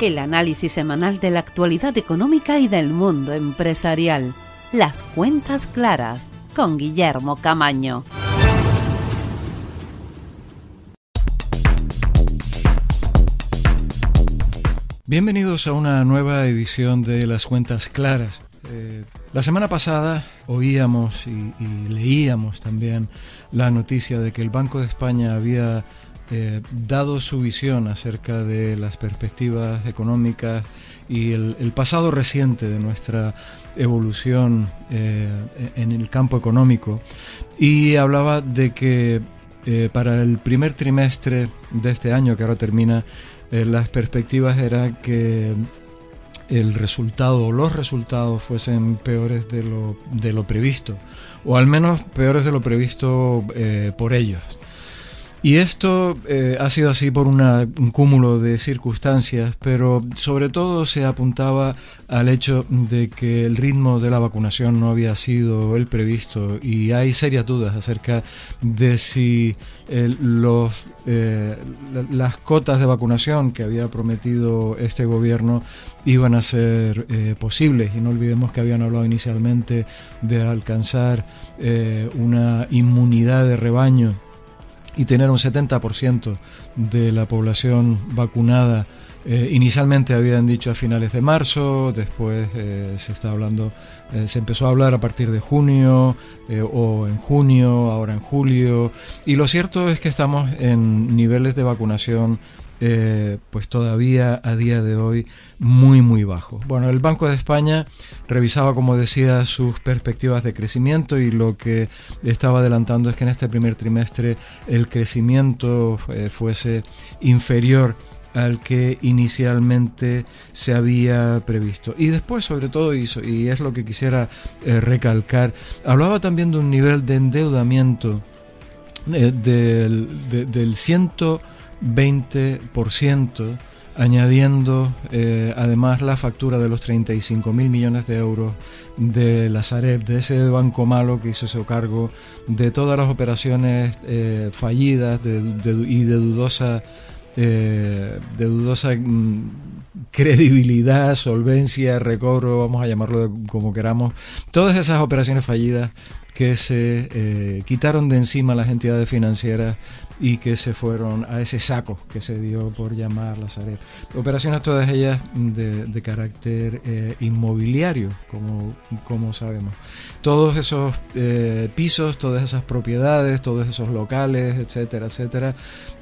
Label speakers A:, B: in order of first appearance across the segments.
A: El análisis semanal de la actualidad económica y del mundo empresarial. Las cuentas claras con Guillermo Camaño.
B: Bienvenidos a una nueva edición de Las Cuentas Claras. Eh, la semana pasada oíamos y, leíamos también la noticia de que el Banco de España había eh, dado su visión acerca de las perspectivas económicas y el, pasado reciente de nuestra evolución eh, en el campo económico y hablaba de que para el primer trimestre de este año que ahora termina eh, las perspectivas eran que el resultado o los resultados fuesen peores de lo, de lo previsto, o al menos peores de lo previsto eh, por ellos. Y esto eh, ha sido así por un cúmulo de circunstancias, pero sobre todo se apuntaba al hecho de que el ritmo de la vacunación no había sido el previsto y hay serias dudas acerca de si eh, los, eh, las cotas de vacunación que había prometido este gobierno iban a ser posibles. Y no olvidemos que habían hablado inicialmente de alcanzar una inmunidad de rebaño y tener un 70% de la población vacunada. Eh, inicialmente habían dicho a finales de marzo, después eh, se está hablando, eh, se empezó a hablar a partir de junio o en junio, ahora en julio. Y lo cierto es que estamos en niveles de vacunación eh, pues todavía a día de hoy muy muy bajo. Bueno, el Banco de España revisaba, como decía, sus perspectivas de crecimiento y lo que estaba adelantando es que en este primer trimestre el crecimiento eh, fuese inferior al que inicialmente se había previsto. Y después, sobre todo, hizo, y es lo que quisiera eh, recalcar, hablaba también de un nivel de endeudamiento del, del ciento 20%, añadiendo eh, además la factura de los 35 mil millones de euros de la Sareb, de ese banco malo que hizo ese cargo de todas las operaciones eh, fallidas y de dudosa, eh, de dudosa mm, credibilidad, solvencia, recobro, vamos a llamarlo como queramos, todas esas operaciones fallidas que se quitaron de encima las entidades financieras y que se fueron a ese saco que se dio por llamar la Sareb. Operaciones todas ellas de, carácter eh, inmobiliario, como, como sabemos. Todos esos eh, pisos, todas esas propiedades, todos esos locales, etcétera, etcétera,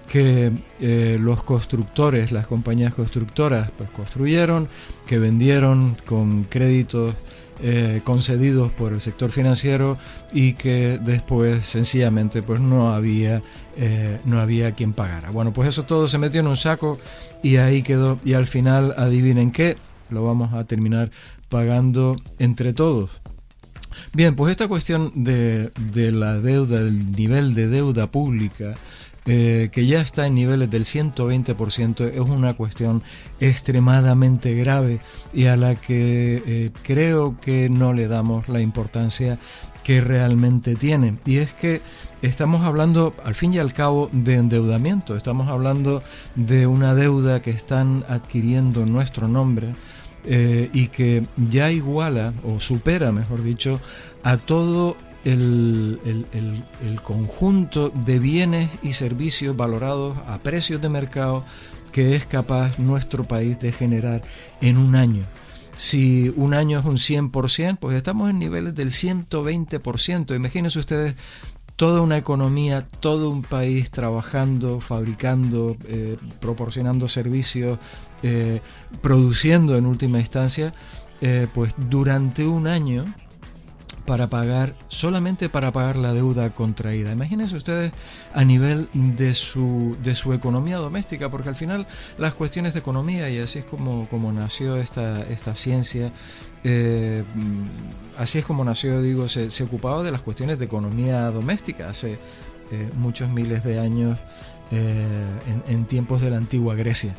B: que eh, los constructores, las compañías constructoras, pues construyeron, que vendieron con créditos eh, concedidos por el sector financiero y que después sencillamente pues no había eh, no había quien pagara. Bueno, pues eso todo se metió en un saco y ahí quedó y al final adivinen qué, lo vamos a terminar pagando entre todos. Bien, pues esta cuestión de, de la deuda, del nivel de deuda pública, eh, que ya está en niveles del 120%, es una cuestión extremadamente grave y a la que eh, creo que no le damos la importancia que realmente tiene. Y es que estamos hablando, al fin y al cabo, de endeudamiento, estamos hablando de una deuda que están adquiriendo nuestro nombre. Eh, y que ya iguala o supera, mejor dicho, a todo el, conjunto de bienes y servicios valorados a precios de mercado que es capaz nuestro país de generar en un año. Si un año es un 100%, pues estamos en niveles del 120%. Imagínense ustedes toda una economía, todo un país trabajando, fabricando, eh, proporcionando servicios, eh, produciendo en última instancia, eh, pues durante un año para pagar, solamente para pagar la deuda contraída. Imagínense ustedes a nivel de su, de su economía doméstica, porque al final las cuestiones de economía, y así es como, como nació esta, esta ciencia, eh, así es como nació, digo, se, ocupaba de las cuestiones de economía doméstica hace eh, muchos miles de años eh, en, en, tiempos de la antigua Grecia.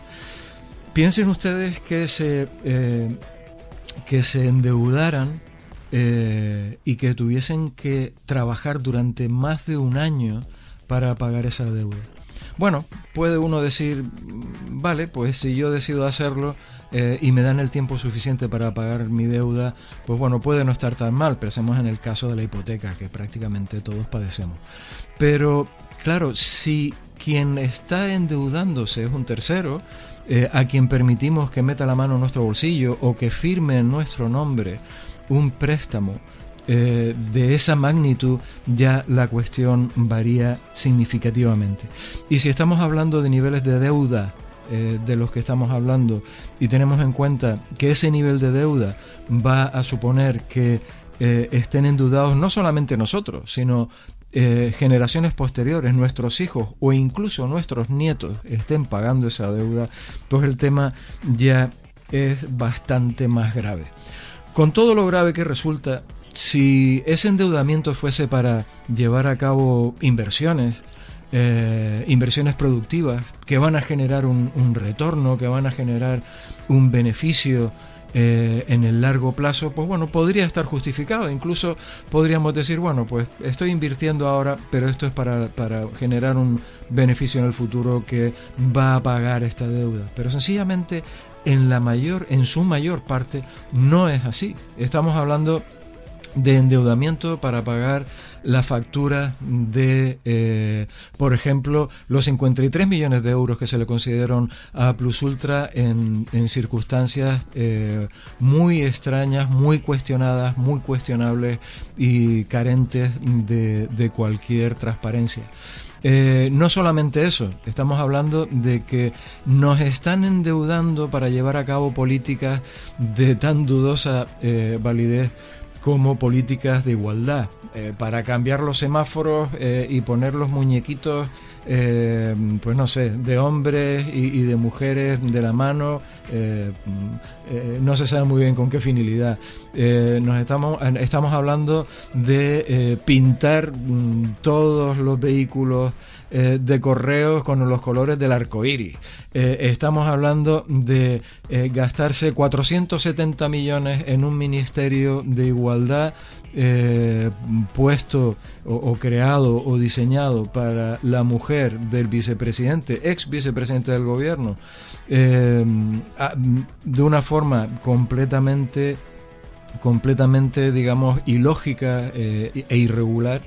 B: Piensen ustedes que se, que se endeudaran eh, y que tuviesen que trabajar durante más de un año para pagar esa deuda. bueno, puede uno decir, vale, pues si yo decido hacerlo eh, y me dan el tiempo suficiente para pagar mi deuda, pues bueno, puede no estar tan mal. Pensemos en el caso de la hipoteca, que prácticamente todos padecemos. Pero, claro, si quien está endeudándose es un tercero, eh, a quien permitimos que meta la mano en nuestro bolsillo o que firme en nuestro nombre un préstamo, eh, de esa magnitud ya la cuestión varía significativamente. Y si estamos hablando de niveles de deuda eh, de los que estamos hablando y tenemos en cuenta que ese nivel de deuda va a suponer que eh, estén endeudados no solamente nosotros, sino generaciones posteriores, nuestros hijos o incluso nuestros nietos estén pagando esa deuda, pues el tema ya es bastante más grave. Con todo lo grave que resulta, si ese endeudamiento fuese para llevar a cabo inversiones, eh, inversiones productivas que van a generar un, retorno, que van a generar un beneficio eh, en el largo plazo, pues bueno, podría estar justificado. Incluso podríamos decir, bueno, pues estoy invirtiendo ahora, pero esto es para, para generar un beneficio en el futuro que va a pagar esta deuda. Pero sencillamente, en la mayor, en su mayor parte, no es así. Estamos hablando de endeudamiento para pagar la factura de, eh, por ejemplo, los 53 millones de euros que se le consideraron a Plus Ultra en, circunstancias eh, muy extrañas, muy cuestionadas, muy cuestionables y carentes de, cualquier transparencia. Eh, no solamente eso, estamos hablando de que nos están endeudando para llevar a cabo políticas de tan dudosa validez como políticas de igualdad, eh, para cambiar los semáforos eh, y poner los muñequitos, eh, pues no sé, de hombres y, de mujeres de la mano, no se sabe muy bien con qué finalidad. nos estamos, hablando de pintar mm, todos los vehículos eh, de correos con los colores del arco iris. Eh, estamos hablando de eh, gastarse 470 millones en un ministerio de igualdad puesto o, creado o diseñado para la mujer del vicepresidente, ex vicepresidente del gobierno, de una forma completamente completamente, digamos, ilógica e irregular.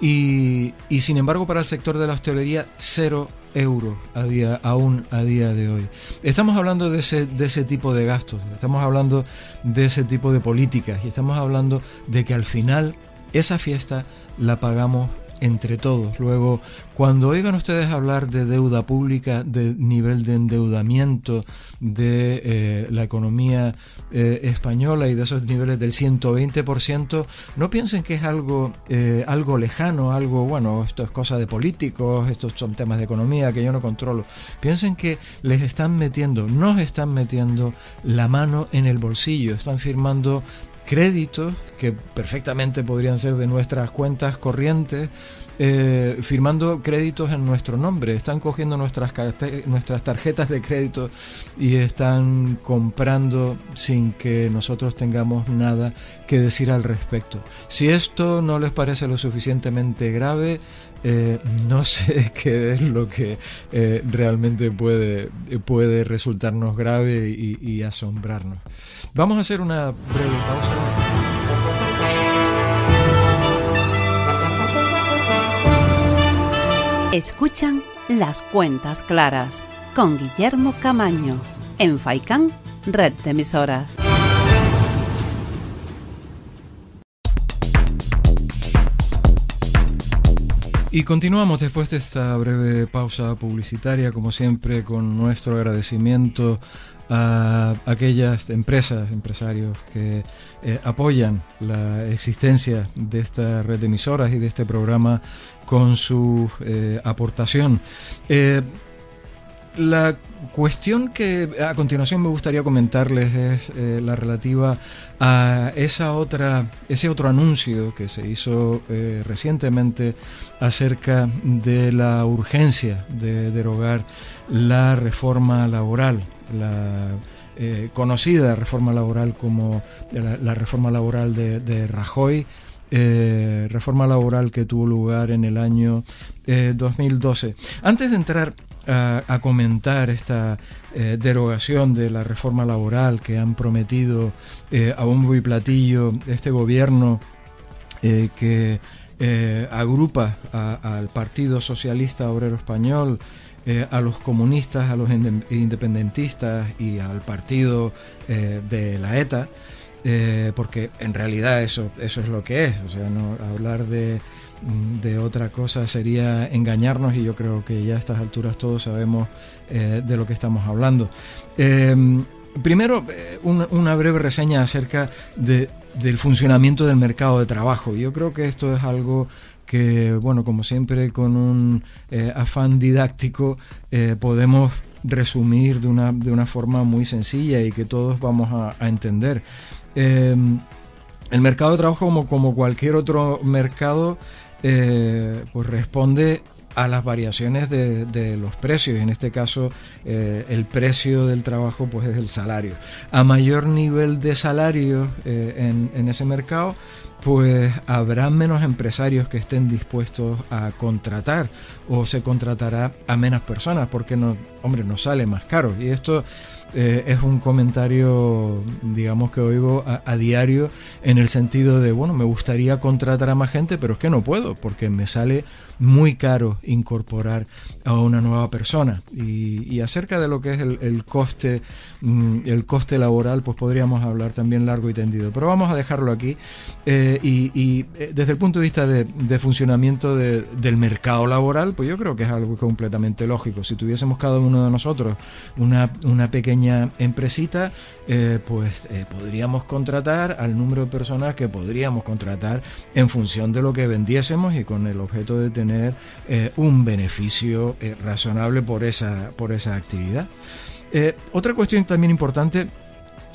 B: Y, sin embargo para el sector de la hostelería cero euros a día, aún a día de hoy. Estamos hablando de ese, de ese tipo de gastos, estamos hablando de ese tipo de políticas y estamos hablando de que al final esa fiesta la pagamos entre todos. Luego, cuando oigan ustedes hablar de deuda pública, de nivel de endeudamiento de eh, la economía eh, española y de esos niveles del 120%, no piensen que es algo, eh, algo lejano, algo, bueno, esto es cosa de políticos, estos son temas de economía que yo no controlo. Piensen que les están metiendo, nos están metiendo la mano en el bolsillo, están firmando créditos que perfectamente podrían ser de nuestras cuentas corrientes, eh, firmando créditos en nuestro nombre. Están cogiendo nuestras, nuestras tarjetas de crédito y están comprando sin que nosotros tengamos nada que decir al respecto. Si esto no les parece lo suficientemente grave, eh, no sé qué es lo que eh, realmente puede, puede resultarnos grave y, y asombrarnos. Vamos a hacer una breve pausa.
A: Escuchan las cuentas claras con Guillermo Camaño en Faicán, red de emisoras.
B: Y continuamos después de esta breve pausa publicitaria, como siempre, con nuestro agradecimiento a aquellas empresas, empresarios que eh, apoyan la existencia de esta red de emisoras y de este programa con su eh, aportación. Eh, la cuestión que a continuación me gustaría comentarles es la relativa a esa otra, ese otro anuncio que se hizo recientemente acerca de la urgencia de derogar la reforma laboral, la eh, conocida reforma laboral como la, reforma laboral de, Rajoy reforma laboral que tuvo lugar en el año 2012. Antes de entrar a, comentar esta derogación de la reforma laboral que han prometido a bombo y platillo este gobierno que agrupa al Partido Socialista Obrero Español, eh, a los comunistas, a los independentistas y al partido eh, de la ETA, eh, porque en realidad eso, eso es lo que es, o sea, no hablar de, de otra cosa sería engañarnos y yo creo que ya a estas alturas todos sabemos de lo que estamos hablando. Em, primero, una, breve reseña acerca de, del funcionamiento del mercado de trabajo. Yo creo que esto es algo que, bueno, como siempre, con un eh, afán didáctico eh, podemos resumir de una, de una forma muy sencilla y que todos vamos a, entender. Em, el mercado de trabajo, como, como cualquier otro mercado, eh, pues responde a las variaciones de, los precios. En este caso, el precio del trabajo pues es el salario. A mayor nivel de salario en, ese mercado, pues habrá menos empresarios que estén dispuestos a contratar o se contratará a menos personas porque no, hombre, nos sale más caro. Y esto eh, es un comentario, digamos que oigo a, diario en el sentido de, bueno, me gustaría contratar a más gente, pero es que no puedo porque me sale muy caro incorporar a una nueva persona. Y, acerca de lo que es el, coste, mm, el coste laboral, pues podríamos hablar también largo y tendido. Pero vamos a dejarlo aquí. Eh, y, eh, desde el punto de vista de, funcionamiento del mercado laboral, pues yo creo que es algo completamente lógico. Si tuviésemos cada uno de nosotros una, una pequeña empresita, eh, pues eh, podríamos contratar al número de personas que podríamos contratar en función de lo que vendiésemos y con el objeto de tener eh, un beneficio razonable por esa, por esa actividad. otra cuestión también importante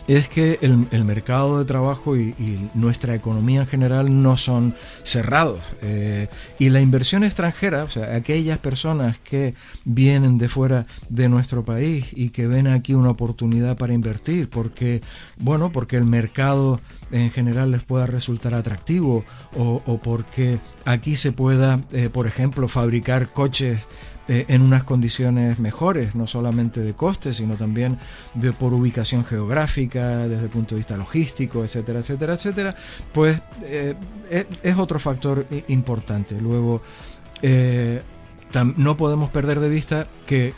B: es que el, mercado de trabajo y, nuestra economía en general no son cerrados. Eh, y la inversión extranjera, o sea, aquellas personas que vienen de fuera de nuestro país y que ven aquí una oportunidad para invertir, porque, bueno, porque el mercado en general les pueda resultar atractivo o, porque aquí se pueda, eh, por ejemplo, fabricar coches eh, en unas condiciones mejores, no solamente de coste, sino también de, por ubicación geográfica, desde el punto de vista logístico, etcétera, etcétera, etcétera, pues eh, es, otro factor importante. Luego, eh, no podemos perder de vista que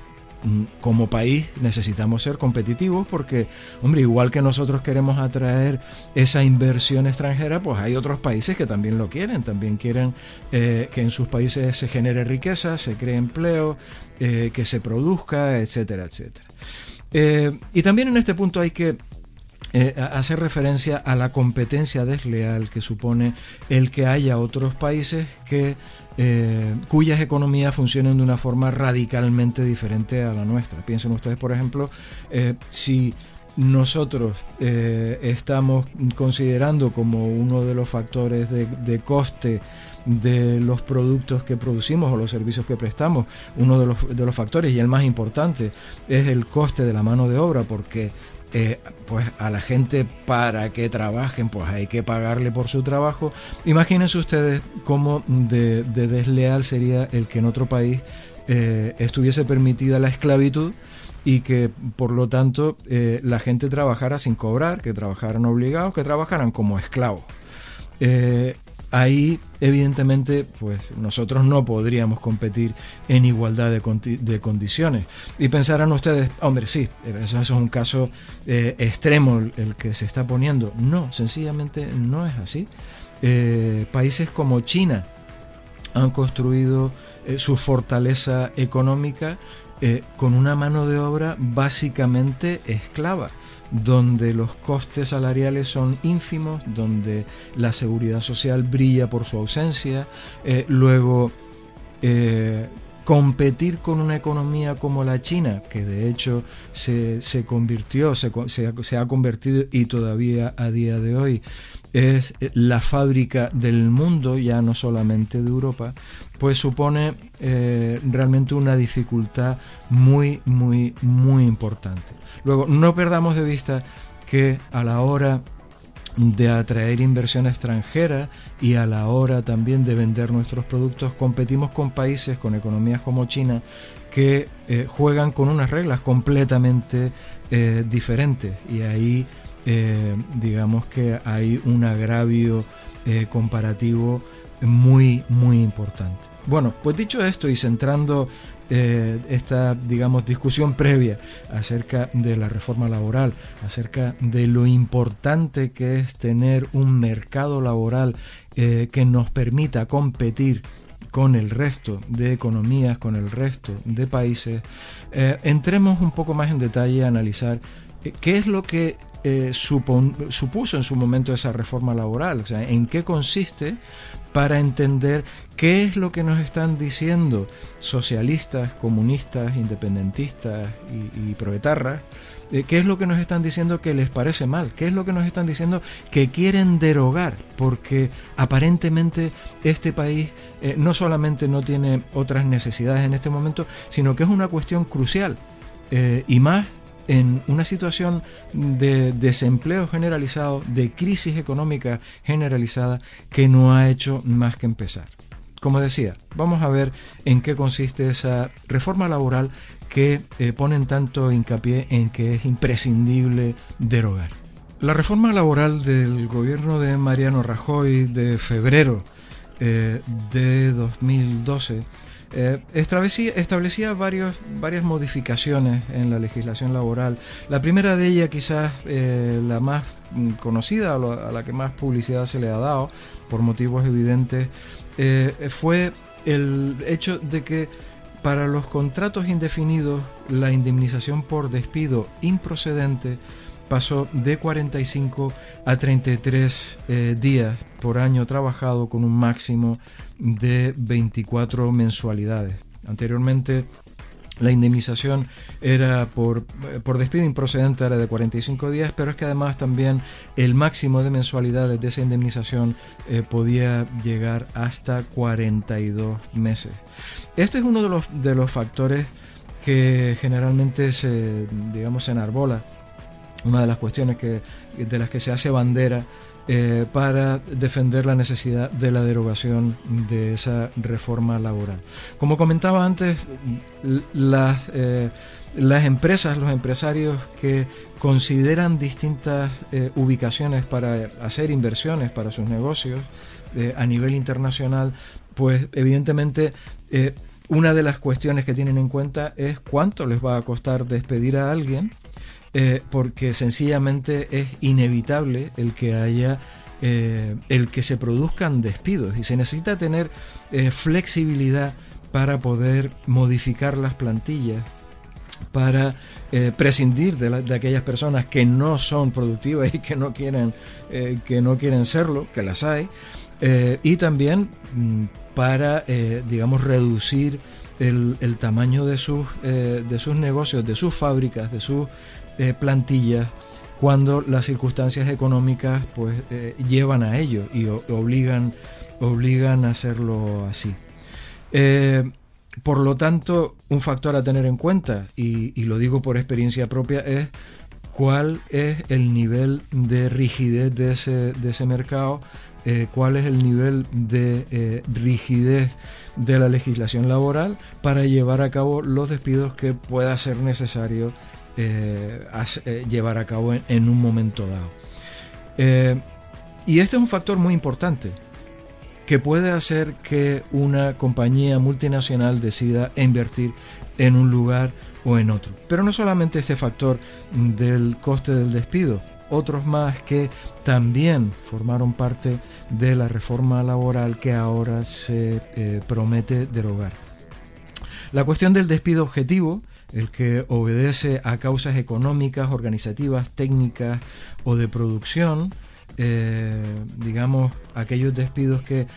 B: como país necesitamos ser competitivos porque, hombre, igual que nosotros queremos atraer esa inversión extranjera, pues hay otros países que también lo quieren, también quieren eh, que en sus países se genere riqueza, se cree empleo, eh, que se produzca, etcétera, etcétera. Eh, y también en este punto hay que hacer referencia a la competencia desleal que supone el que haya otros países que eh, cuyas economías funcionen de una forma radicalmente diferente a la nuestra. Piensen ustedes, por ejemplo, eh, si nosotros eh, estamos considerando como uno de los factores de, coste de los productos que producimos o los servicios que prestamos, uno de los, de los factores y el más importante es el coste de la mano de obra, porque eh, pues a la gente para que trabajen, pues hay que pagarle por su trabajo. Imagínense ustedes cómo de, desleal sería el que en otro país eh, estuviese permitida la esclavitud y que por lo tanto eh, la gente trabajara sin cobrar, que trabajaran obligados, que trabajaran como esclavos ahí evidentemente pues nosotros no podríamos competir en igualdad de, condiciones. Y pensarán ustedes, hombre, sí, eso, es un caso eh, extremo el que se está poniendo. No, sencillamente no es así. Eh, países como China han construido eh, su fortaleza económica con una mano de obra básicamente esclava donde los costes salariales son ínfimos, donde la seguridad social brilla por su ausencia, eh, luego eh, competir con una economía como la China, que de hecho se, convirtió, se, se, ha convertido y todavía a día de hoy es la fábrica del mundo, ya no solamente de Europa, pues supone eh, realmente una dificultad muy, muy, muy importante. Luego, no perdamos de vista que a la hora de atraer inversión extranjera y a la hora también de vender nuestros productos competimos con países con economías como China que eh, juegan con unas reglas completamente eh, diferentes y ahí digamos que hay un agravio comparativo muy muy importante. Bueno, pues dicho esto y centrando eh, esta, digamos, discusión previa acerca de la reforma laboral, acerca de lo importante que es tener un mercado laboral eh, que nos permita competir con el resto de economías, con el resto de países, eh, entremos un poco más en detalle a analizar qué es lo que supuso en su momento esa reforma laboral, o sea, en qué consiste para entender qué es lo que nos están diciendo socialistas, comunistas, independentistas y, proetarras, eh, qué es lo que nos están diciendo que les parece mal, qué es lo que nos están diciendo que quieren derogar, porque aparentemente este país eh, no solamente no tiene otras necesidades en este momento, sino que es una cuestión crucial eh, y más en una situación de desempleo generalizado, de crisis económica generalizada, que no ha hecho más que empezar. Como decía, vamos a ver en qué consiste esa reforma laboral que eh, ponen tanto hincapié en que es imprescindible derogar. La reforma laboral del gobierno de Mariano Rajoy de febrero eh, de 2012 eh, establecía, varios, varias modificaciones en la legislación laboral. La primera de ellas, quizás eh, la más conocida, a la que más publicidad se le ha dado, por motivos evidentes, eh, fue el hecho de que para los contratos indefinidos la indemnización por despido improcedente pasó de 45 a 33 eh, días por año trabajado con un máximo de 24 mensualidades. Anteriormente la indemnización era por, por, despido improcedente era de 45 días, pero es que además también el máximo de mensualidades de esa indemnización eh, podía llegar hasta 42 meses. Este es uno de los, de los factores que generalmente se, digamos, se enarbola una de las cuestiones que, de las que se hace bandera eh, para defender la necesidad de la derogación de esa reforma laboral. Como comentaba antes, las, eh, las empresas, los empresarios que consideran distintas eh, ubicaciones para hacer inversiones para sus negocios a nivel internacional, pues evidentemente una de las cuestiones que tienen en cuenta es cuánto les va a costar despedir a alguien eh, porque sencillamente es inevitable el que haya eh, el que se produzcan despidos. Y se necesita tener eh, flexibilidad para poder modificar las plantillas para prescindir de, aquellas personas que no son productivas y que no quieren que no quieren serlo que las hay. Y también mm, para digamos reducir el, el, tamaño de sus, de sus negocios, de sus fábricas, de sus eh, plantillas cuando las circunstancias económicas pues eh, llevan a ello y obligan, obligan a hacerlo así. Eh, por lo tanto, un factor a tener en cuenta, y, lo digo por experiencia propia, es cuál es el nivel de rigidez de ese, de ese mercado, cuál es el nivel de rigidez de la legislación laboral para llevar a cabo los despidos que pueda ser necesario eh, eh, llevar a cabo en, un momento dado. Eh, y este es un factor muy importante que puede hacer que una compañía multinacional decida invertir en un lugar o en otro. Pero no solamente este factor del coste del despido, otros más que también formaron parte de la reforma laboral que ahora se promete derogar. La cuestión del despido objetivo el que obedece a causas económicas, organizativas, técnicas o de producción, eh, digamos, aquellos despidos que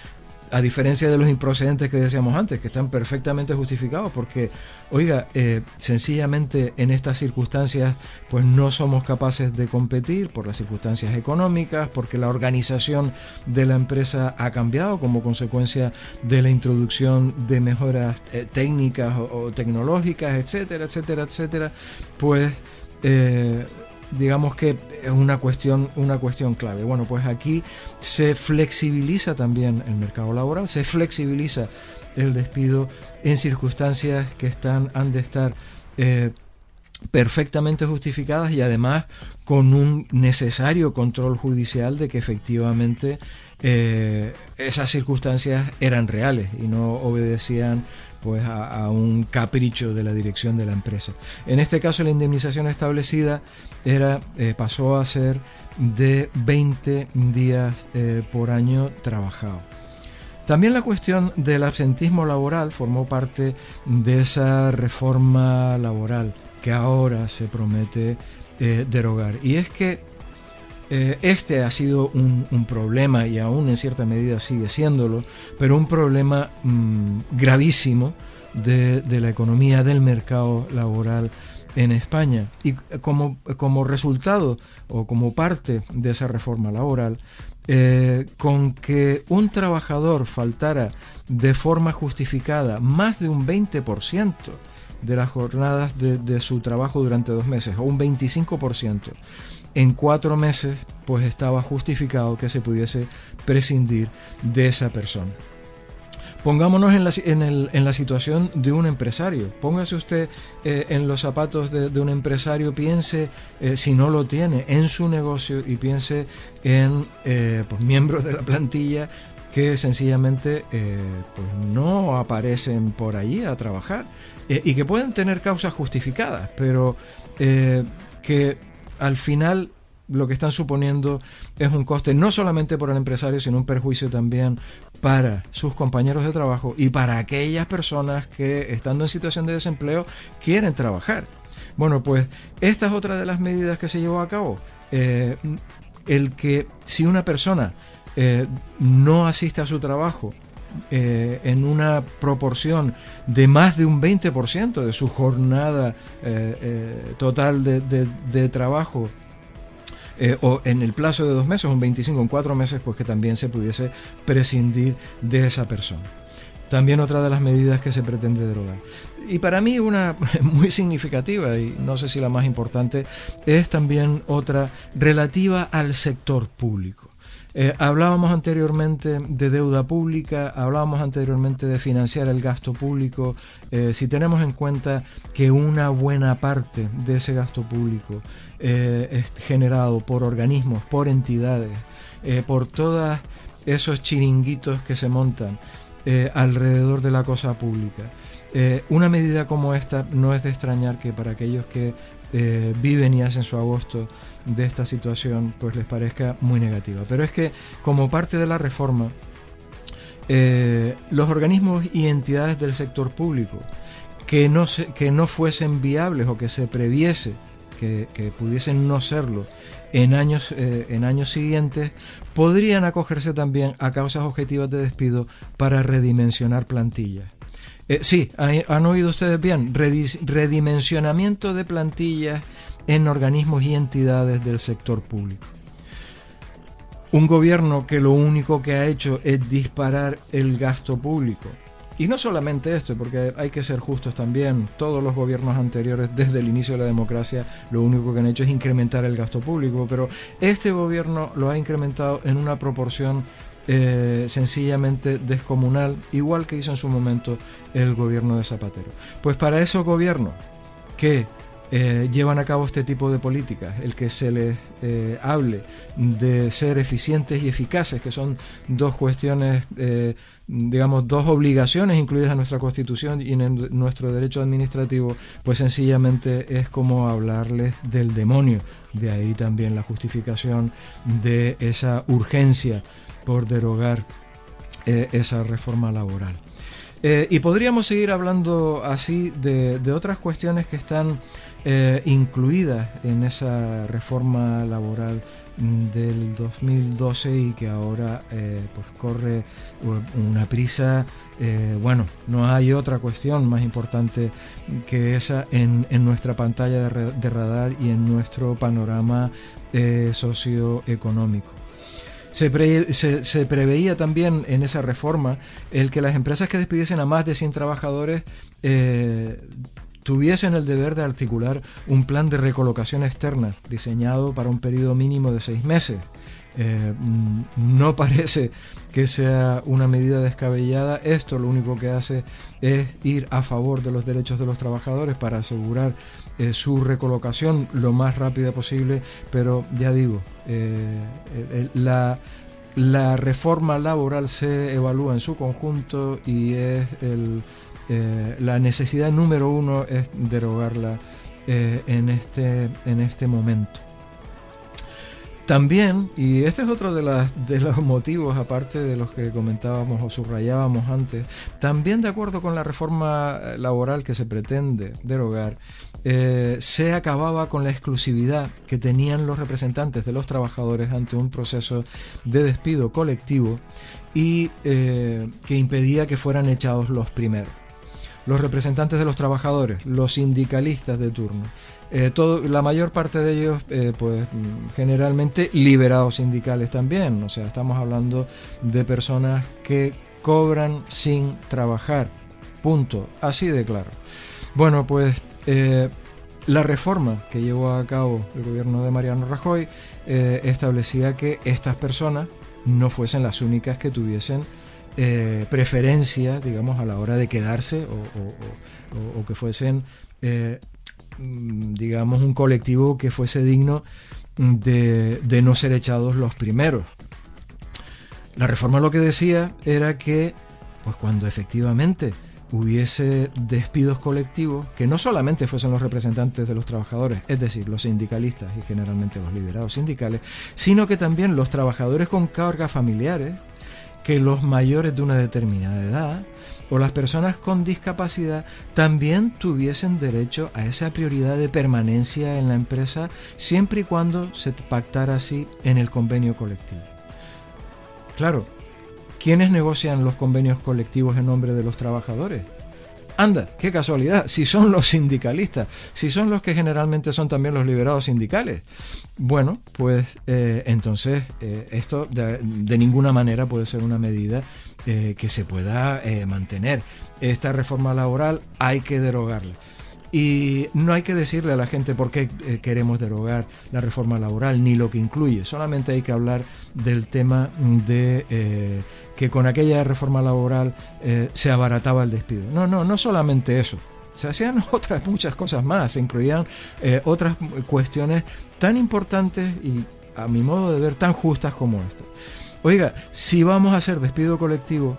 B: a diferencia de los improcedentes que decíamos antes, que están perfectamente justificados, porque, oiga, eh, sencillamente en estas circunstancias, pues no somos capaces de competir por las circunstancias económicas, porque la organización de la empresa ha cambiado como consecuencia de la introducción de mejoras eh, técnicas o, tecnológicas, etcétera, etcétera, etcétera, pues... Eh, digamos que es una cuestión, una cuestión clave. Bueno, pues aquí se flexibiliza también el mercado laboral, se flexibiliza el despido en circunstancias que están, han de estar eh, perfectamente justificadas y además con un necesario control judicial de que efectivamente eh, esas circunstancias eran reales y no obedecían pues a, un capricho de la dirección de la empresa. En este caso la indemnización establecida era, eh, pasó a ser de 20 días eh, por año trabajado. También la cuestión del absentismo laboral formó parte de esa reforma laboral que ahora se promete eh, derogar. Y es que este ha sido un, problema y aún en cierta medida sigue siéndolo, pero un problema mm, gravísimo de, la economía del mercado laboral en España. Y como, como resultado o como parte de esa reforma laboral, eh, con que un trabajador faltara de forma justificada más de un 20% de las jornadas de, su trabajo durante dos meses o un 25%, en cuatro meses pues estaba justificado que se pudiese prescindir de esa persona. Pongámonos en la, en, el, en la, situación de un empresario. Póngase usted eh, en los zapatos de, un empresario, piense, eh, si no lo tiene, en su negocio y piense en eh, pues, miembros de la plantilla que sencillamente pues no aparecen por allí a trabajar y que pueden tener causas justificadas, pero que al final lo que están suponiendo es un coste no solamente por el empresario, sino un perjuicio también para sus compañeros de trabajo y para aquellas personas que estando en situación de desempleo quieren trabajar. Bueno, pues esta es otra de las medidas que se llevó a cabo. Eh, el que si una persona eh, no asiste a su trabajo eh, en una proporción de más de un 20% de su jornada total de trabajo eh, o en el plazo de dos meses, un 25, en cuatro meses, pues que también se pudiese prescindir de esa persona. También otra de las medidas que se pretende derogar. Y para mí una muy significativa, y no sé si la más importante, es también otra relativa al sector público. Eh, hablábamos anteriormente de deuda pública, hablábamos anteriormente de financiar el gasto público. Eh, si tenemos en cuenta que una buena parte de ese gasto público eh, es generado por organismos, por entidades, por todos esos chiringuitos que se montan alrededor de la cosa pública. una medida como esta no es de extrañar que para aquellos que viven y hacen su agosto de esta situación pues les parezca muy negativa. Pero es que como parte de la reforma, eh, los organismos y entidades del sector público que no, se, que no fuesen viables o que se previese que, pudiesen no serlo en años, eh, en años siguientes, podrían acogerse también a causas objetivas de despido para redimensionar plantillas. Eh, sí, han oído ustedes bien, redimensionamiento de plantillas en organismos y entidades del sector público. Un gobierno que lo único que ha hecho es disparar el gasto público. Y no solamente esto, porque hay que ser justos también, todos los gobiernos anteriores desde el inicio de la democracia lo único que han hecho es incrementar el gasto público, pero este gobierno lo ha incrementado en una proporción eh, sencillamente descomunal, igual que hizo en su momento el gobierno de Zapatero. Pues para esos gobiernos que eh, llevan a cabo este tipo de políticas, el que se les eh, hable de ser eficientes y eficaces, que son dos cuestiones, eh, digamos, dos obligaciones incluidas en nuestra Constitución y en nuestro derecho administrativo, pues sencillamente es como hablarles del demonio. De ahí también la justificación de esa urgencia por derogar esa reforma laboral. y podríamos seguir hablando así de, de otras cuestiones que están eh, incluida en esa reforma laboral mm, del 2012 y que ahora eh, pues corre una prisa eh, bueno no hay otra cuestión más importante que esa en, nuestra pantalla de, radar y en nuestro panorama socioeconómico. Se, se, preveía también en esa reforma el que las empresas que despidiesen a más de 100 trabajadores tuviesen el deber de articular un plan de recolocación externa diseñado para un periodo mínimo de seis meses. Eh, mm, no parece que sea una medida descabellada. Esto lo único que hace es ir a favor de los derechos de los trabajadores para asegurar eh, su recolocación lo más rápida posible. Pero ya digo, eh, la, la, reforma laboral se evalúa en su conjunto y es el, la necesidad número uno es derogarla en, este, en este momento. También, y este es otro de, los motivos, aparte de los que comentábamos o subrayábamos antes, también de acuerdo con la reforma laboral que se pretende derogar, eh, se acababa con la exclusividad que tenían los representantes de los trabajadores ante un proceso de despido colectivo y eh, que impedía que fueran echados los primeros. Los representantes de los trabajadores, los sindicalistas de turno, eh, la mayor parte de ellos, eh, pues generalmente liberados sindicales también. O sea, estamos hablando de personas que cobran sin trabajar. Punto. Así de claro. Bueno, pues eh, la reforma que llevó a cabo el gobierno de Mariano Rajoy establecía que estas personas no fuesen las únicas que tuviesen preferencia, digamos, a la hora de quedarse o, que fuesen Mm, digamos, un colectivo que fuese digno de, no ser echados los primeros. La reforma lo que decía era que, pues cuando efectivamente hubiese despidos colectivos, que no solamente fuesen los representantes de los trabajadores, es decir, los sindicalistas y generalmente los liberados sindicales, sino que también los trabajadores con cargas familiares, que los mayores de una determinada edad, o las personas con discapacidad también tuviesen derecho a esa prioridad de permanencia en la empresa siempre y cuando se pactara así en el convenio colectivo. Claro, ¿quiénes negocian los convenios colectivos en nombre de los trabajadores? Anda, qué casualidad, si son los sindicalistas, si son los que generalmente son también los liberados sindicales. Bueno, pues eh, entonces eh, esto de, ninguna manera puede ser una medida eh, que se pueda mantener. Esta reforma laboral hay que derogarla. Y no hay que decirle a la gente por qué queremos derogar la reforma laboral ni lo que incluye, solamente hay que hablar del tema de que con aquella reforma laboral eh, se abarataba el despido. No, no, no solamente eso. Se hacían otras muchas cosas más, se incluían eh, otras cuestiones tan importantes y a mi modo de ver tan justas como esta. Oiga, si vamos a hacer despido colectivo,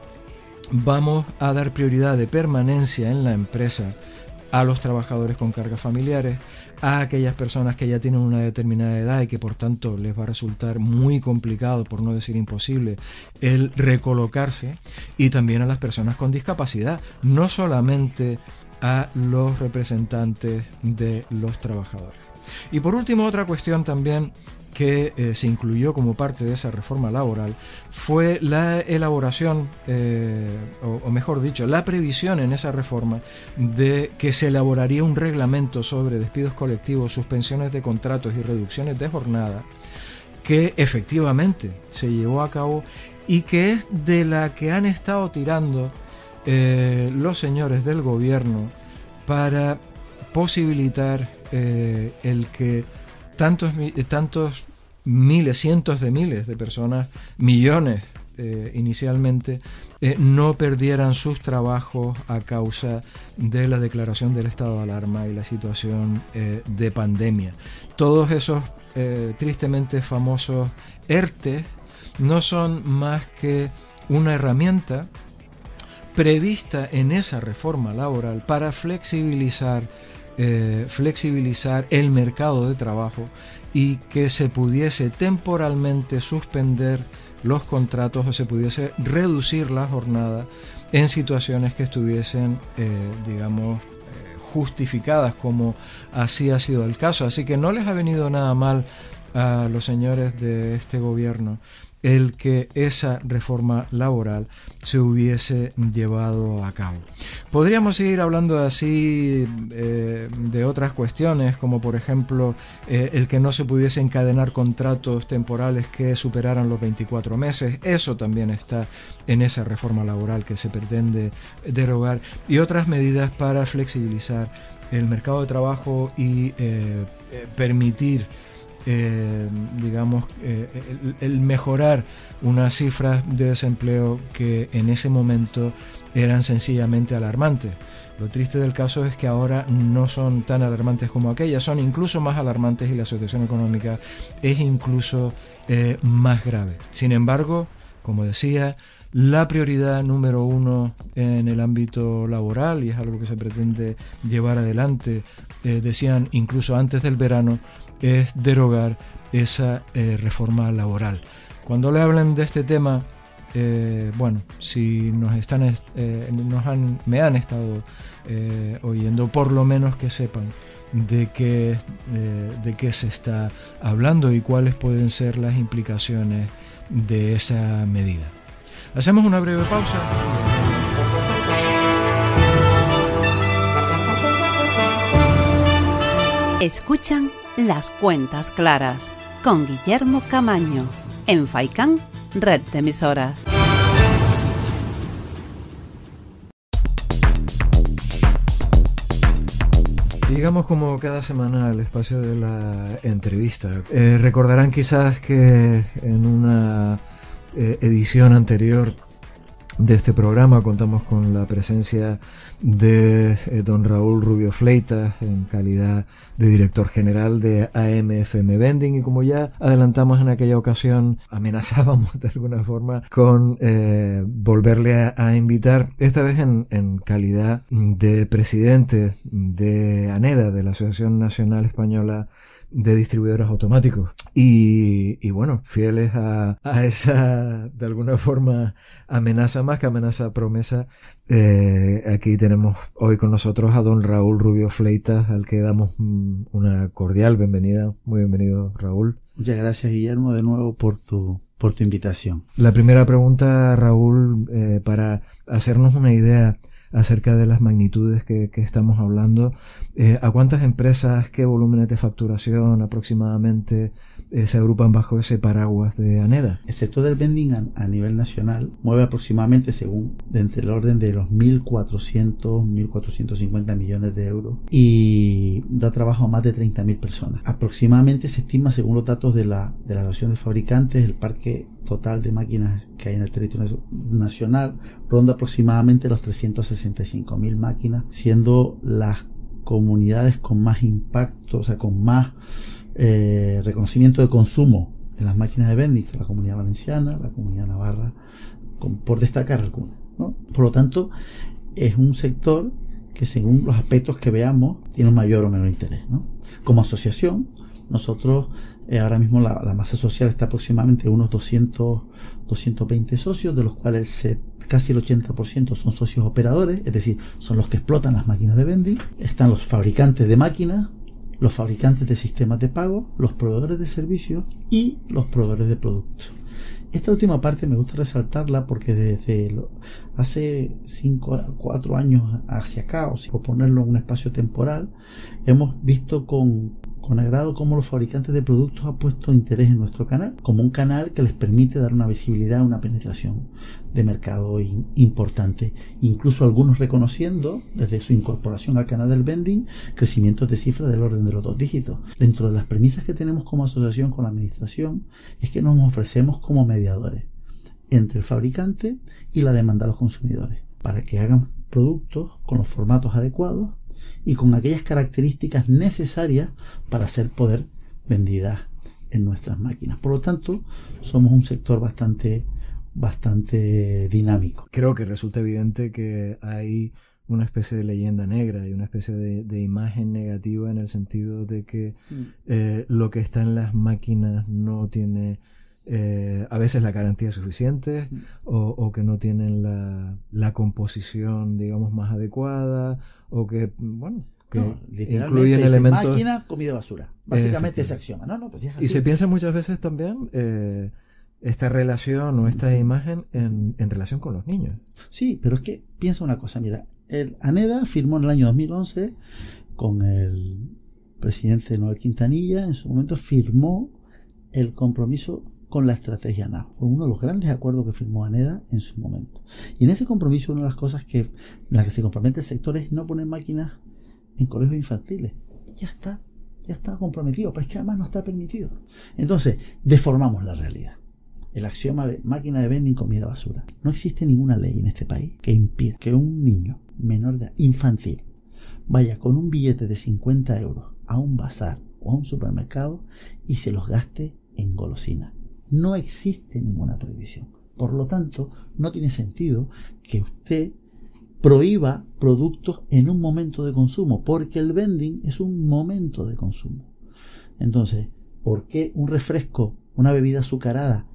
B: vamos a dar prioridad de permanencia en la empresa a los trabajadores con cargas familiares, a aquellas personas que ya tienen una determinada edad y que por tanto les va a resultar muy complicado, por no decir imposible, el recolocarse, y también a las personas con discapacidad, no solamente a los representantes de los trabajadores. Y por último, otra cuestión también que eh, se incluyó como parte de esa reforma laboral fue la elaboración, eh, o, mejor dicho, la previsión en esa reforma de que se elaboraría un reglamento sobre despidos colectivos, suspensiones de contratos y reducciones de jornada, que efectivamente se llevó a cabo y que es de la que han estado tirando eh, los señores del gobierno para posibilitar el que tantos, tantos miles, cientos de miles de personas, millones eh, inicialmente, eh, no perdieran sus trabajos a causa de la declaración del estado de alarma y la situación eh, de pandemia. Todos esos tristemente famosos ERTE no son más que una herramienta prevista en esa reforma laboral para flexibilizar flexibilizar el mercado de trabajo y que se pudiese temporalmente suspender los contratos o se pudiese reducir la jornada en situaciones que estuviesen, eh, digamos, eh, justificadas como así ha sido el caso. Así que no les ha venido nada mal a los señores de este gobierno el que esa reforma laboral se hubiese llevado a cabo. Podríamos seguir hablando así eh, de otras cuestiones, como por ejemplo eh, el que no se pudiese encadenar contratos temporales que superaran los 24 meses. Eso también está en esa reforma laboral que se pretende derogar y otras medidas para flexibilizar el mercado de trabajo y permitir digamos, el, mejorar unas cifras de desempleo que en ese momento eran sencillamente alarmantes. Lo triste del caso es que ahora no son tan alarmantes como aquellas, son incluso más alarmantes y la situación económica es incluso eh, más grave. Sin embargo, como decía, la prioridad número uno en el ámbito laboral, y es algo que se pretende llevar adelante, eh, decían incluso antes del verano, es derogar esa eh, reforma laboral. Cuando le hablan de este tema, eh, bueno, si nos están, eh, nos han, me han estado oyendo, por lo menos que sepan de qué, de qué se está hablando y cuáles pueden ser las implicaciones de esa medida. Hacemos una breve pausa.
A: Escuchan las cuentas claras con Guillermo Camaño en Faicán red de emisoras.
B: Digamos como cada semana el espacio de la entrevista. Eh, recordarán quizás que en una eh, edición anterior de este programa. Contamos con la presencia de eh, don Raúl Rubio Fleita en calidad de director general de AMFM Vending. Y como ya adelantamos en aquella ocasión amenazábamos de alguna forma con eh, volverle a, invitar esta vez en, en calidad de presidente de ANEDA de la Asociación Nacional Española de distribuidores automáticos. Y, y bueno, fieles a, a, esa, de alguna forma, amenaza más que amenaza promesa, eh, aquí tenemos hoy con nosotros a don Raúl Rubio Fleitas, al que damos mm, una cordial bienvenida. Muy bienvenido, Raúl.
C: Muchas gracias, Guillermo, de nuevo por tu, por tu invitación.
B: La primera pregunta, Raúl, eh, para hacernos una idea acerca de las magnitudes que, que estamos hablando. Eh, ¿A cuántas empresas, qué volúmenes de facturación aproximadamente eh, se agrupan bajo ese paraguas de ANEDA?
C: El sector del vending a, nivel nacional mueve aproximadamente, según, entre el orden de los 1.400, 1.450 millones de euros y da trabajo a más de 30.000 personas. Aproximadamente se estima, según los datos de la, de la Asociación de Fabricantes, el parque total de máquinas que hay en el territorio nacional ronda aproximadamente los 365.000 máquinas, siendo las comunidades con más impacto, o sea, con más eh, reconocimiento de consumo en las máquinas de vending, la comunidad valenciana, la comunidad navarra, por destacar algunas. Por lo tanto, es un sector que según los aspectos que veamos tiene un mayor o menor interés. Como asociación, nosotros eh, ahora mismo la, masa social está aproximadamente unos 200, 220 socios, de los cuales casi el 80% son socios operadores, es decir, son los que explotan las máquinas de vending. Están los fabricantes de máquinas, los fabricantes de sistemas de pago, los proveedores de servicios y los proveedores de productos. Esta última parte me gusta resaltarla porque desde hace 5 4 años hacia acá, o ponerlo en un espacio temporal, hemos visto con, con agrado cómo los fabricantes de productos han puesto interés en nuestro canal, como un canal que les permite dar una visibilidad, una penetración de mercado importante. Incluso algunos reconociendo, desde su incorporación al canal del vending, crecimientos de cifras del orden de los dos dígitos. Dentro de las premisas que tenemos como asociación con la administración, es que nos ofrecemos como mediadores entre el fabricante y la demanda de los consumidores, para que hagan productos con los formatos adecuados y con aquellas características necesarias para ser poder vendidas en nuestras máquinas. Por lo tanto, somos un sector bastante, bastante dinámico.
B: Creo que resulta evidente que hay una especie de leyenda negra y una especie de, imagen negativa en el sentido de que mm. eh, lo que está en las máquinas no tiene eh, a veces la garantía suficiente mm. o, que no tienen la, la, composición, digamos, más adecuada o que, bueno, que incluyen elementos...
C: Máquina, comida, basura. Básicamente ese axioma. No,
B: pues Y se piensa muchas veces también eh, esta relación o esta imagen en, en, relación con los niños.
C: Sí, pero es que piensa una cosa, mira, el ANEDA firmó en el año 2011 con el presidente Noel Quintanilla, en su momento firmó el compromiso con la estrategia NAV. Fue uno de los grandes acuerdos que firmó ANEDA en su momento. Y en ese compromiso, una de las cosas que, en las que se compromete el sector es no poner máquinas en colegios infantiles. Ya está, ya está comprometido, pero es que además no está permitido. Entonces, deformamos la realidad. El axioma de máquina de vending comida basura. No existe ninguna ley en este país que impida que un niño menor de infantil vaya con un billete de 50 euros a un bazar o a un supermercado y se los gaste en golosina. No existe ninguna prohibición. Por lo tanto, no tiene sentido que usted prohíba productos en un momento de consumo, porque el vending es un momento de consumo. Entonces, ¿por qué un refresco, una bebida azucarada,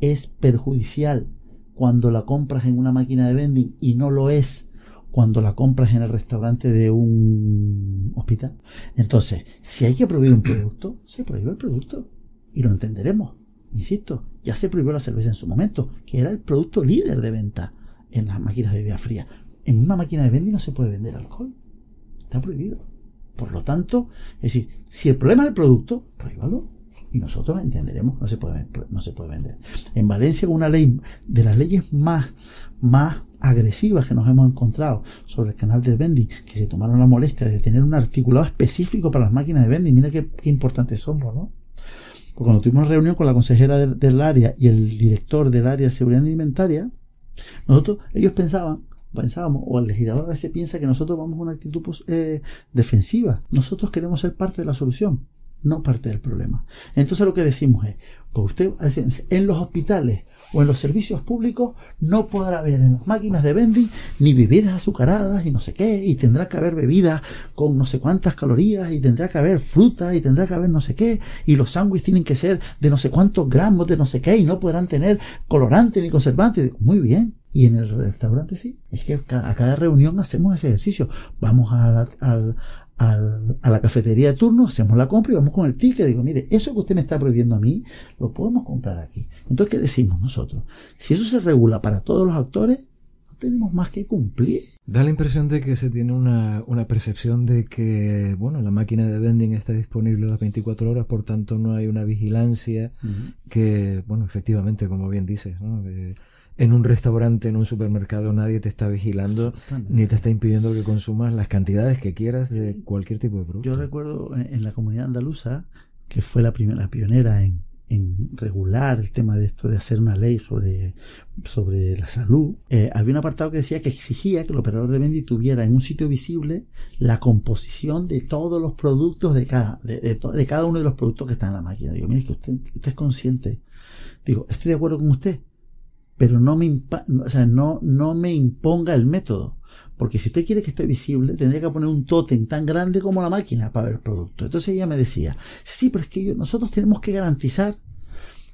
C: es perjudicial cuando la compras en una máquina de vending y no lo es cuando la compras en el restaurante de un hospital? Entonces, si hay que prohibir un producto, se prohíbe el producto y lo entenderemos. Insisto, ya se prohibió la cerveza en su momento, que era el producto líder de venta en las máquinas de bebida fría. En una máquina de vending no se puede vender alcohol. Está prohibido. Por lo tanto, es decir, si el problema es el producto, prohíbalo. Y nosotros entenderemos, no se puede, no se puede vender. En Valencia, una ley de las leyes más, más agresivas que nos hemos encontrado sobre el canal de vending, que se tomaron la molestia de tener un articulado específico para las máquinas de vending. Mira qué, qué importantes somos, ¿no? Cuando tuvimos reunión con la consejera del, del área y el director del área de seguridad alimentaria, nosotros, ellos pensaban pensábamos, o el legislador a veces piensa que nosotros vamos a una actitud pues, eh, defensiva. Nosotros queremos ser parte de la solución, no parte del problema. Entonces lo que decimos es, pues usted en los hospitales o en los servicios públicos no podrá haber en las máquinas de vending ni bebidas azucaradas y no sé qué, y tendrá que haber bebidas con no sé cuántas calorías, y tendrá que haber fruta, y tendrá que haber no sé qué, y los sándwiches tienen que ser de no sé cuántos gramos de no sé qué, y no podrán tener colorante ni conservante. Muy bien, y en el restaurante sí. Es que a cada reunión hacemos ese ejercicio. Vamos a la, a la cafetería de turno, hacemos la compra y vamos con el ticket. Digo, mire, eso que usted me está prohibiendo a mí, lo podemos comprar aquí. Entonces, ¿qué decimos nosotros? Si eso se regula para todos los actores, no tenemos más que cumplir.
B: Da la impresión de que se tiene una, una percepción de que, bueno, la máquina de vending está disponible las 24 horas, por tanto no hay una vigilancia que, bueno, efectivamente, como bien dices, ¿no? En un restaurante, en un supermercado, nadie te está vigilando ni te está impidiendo que consumas las cantidades que quieras de cualquier tipo de producto.
C: Yo recuerdo en la comunidad andaluza, que fue la primera, la pionera en, regular el tema de esto de hacer una ley sobre, sobre la salud, eh, había un apartado que decía que exigía que el operador de vending tuviera en un sitio visible la composición de todos los productos de cada, de, cada uno de los productos que están en la máquina. Digo, mire, que usted, usted es consciente. Digo, estoy de acuerdo con usted pero no me, o sea, no, no me imponga el método. Porque si usted quiere que esté visible, tendría que poner un tótem tan grande como la máquina para ver el producto. Entonces ella me decía, sí, pero es que nosotros tenemos que garantizar